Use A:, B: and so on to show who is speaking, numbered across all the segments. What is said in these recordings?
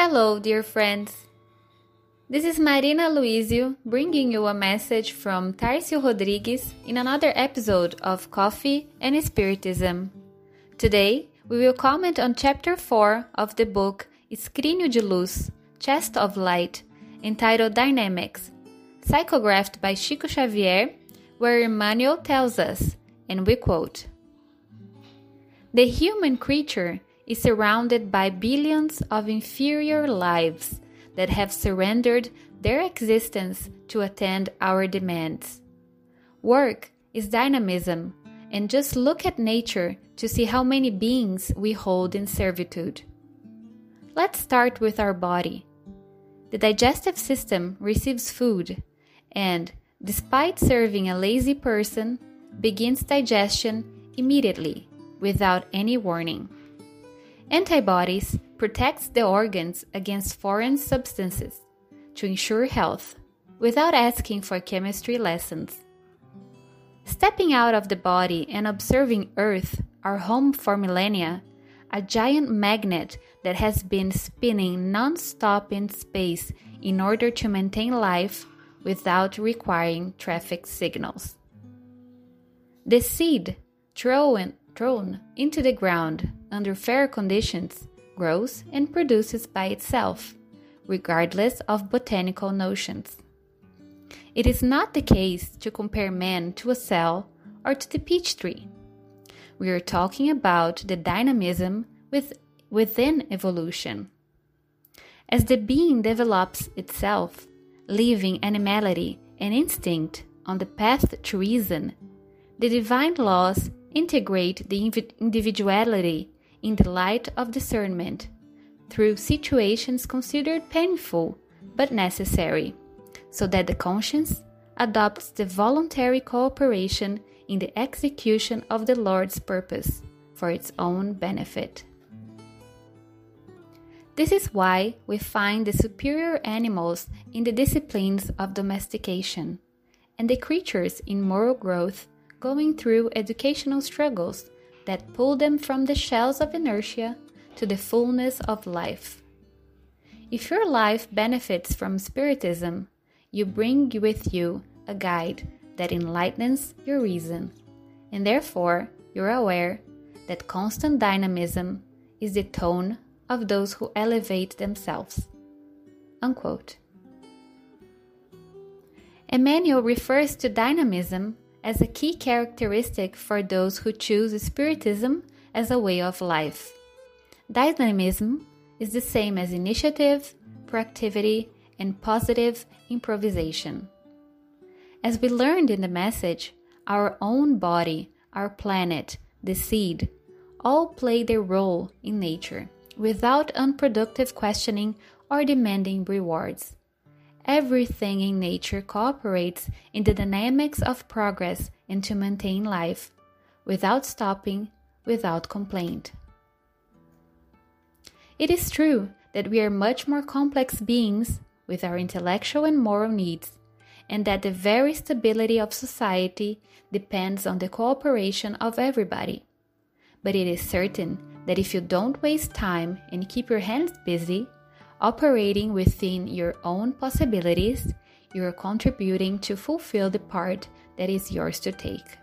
A: Hello, dear friends. This is Marina Luizio bringing you a message from Tarcio Rodrigues in another episode of Coffee and Spiritism. Today, we will comment on chapter 4 of the book Escrínio de Luz, Chest of Light, entitled Dynamics, psychographed by Chico Xavier, where Emmanuel tells us, and we quote The human creature is surrounded by billions of inferior lives that have surrendered their existence to attend our demands. Work is dynamism, and just look at nature to see how many beings we hold in servitude. Let's start with our body. The digestive system receives food and, despite serving a lazy person, begins digestion immediately without any warning. Antibodies protects the organs against foreign substances to ensure health without asking for chemistry lessons. Stepping out of the body and observing Earth, our home for millennia, a giant magnet that has been spinning non-stop in space in order to maintain life without requiring traffic signals. The seed thrown thrown into the ground under fair conditions grows and produces by itself, regardless of botanical notions. It is not the case to compare man to a cell or to the peach tree. We are talking about the dynamism with, within evolution. As the being develops itself, leaving animality and instinct on the path to reason, the divine laws integrate the individuality in the light of discernment through situations considered painful but necessary, so that the conscience adopts the voluntary cooperation in the execution of the Lord's purpose for its own benefit. This is why we find the superior animals in the disciplines of domestication, and the creatures in moral growth going through educational struggles that pull them from the shells of inertia to the fullness of life. If your life benefits from Spiritism, you bring with you a guide that enlightens your reason, and therefore you're aware that constant dynamism is the tone of those who elevate themselves. Unquote. Emmanuel refers to dynamism as a key characteristic for those who choose Spiritism as a way of life. Dynamism is the same as initiative, proactivity, and positive improvisation. As we learned in the message, our own body, our planet, the seed, all play their role in nature without unproductive questioning or demanding rewards everything in nature cooperates in the dynamics of progress and to maintain life, without stopping, without complaint. It is true that we are much more complex beings with our intellectual and moral needs, and that the very stability of society depends on the cooperation of everybody. But it is certain that if you don't waste time and keep your hands busy, operating within your own possibilities, you are contributing to fulfill the part that is yours to take.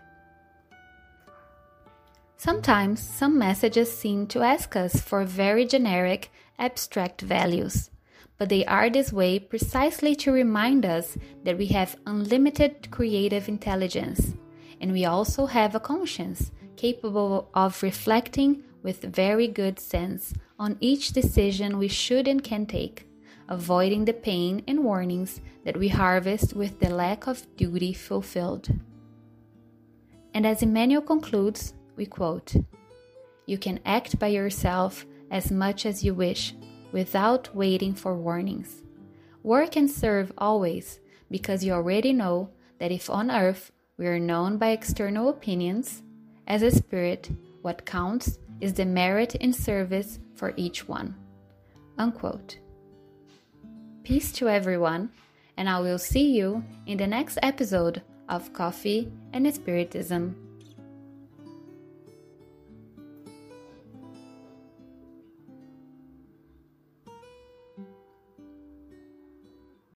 A: Sometimes some messages seem to ask us for very generic, abstract values, but they are this way precisely to remind us that we have unlimited creative intelligence, and we also have a conscience capable of reflecting with very good sense on each decision we should and can take, avoiding the pain and warnings that we harvest with the lack of duty fulfilled. And as Emmanuel concludes, we quote You can act by yourself as much as you wish without waiting for warnings. Work and serve always because you already know that if on earth we are known by external opinions, as a spirit, what counts is the merit in service for each one. Unquote. Peace to everyone, and I will see you in the next episode of Coffee and Spiritism.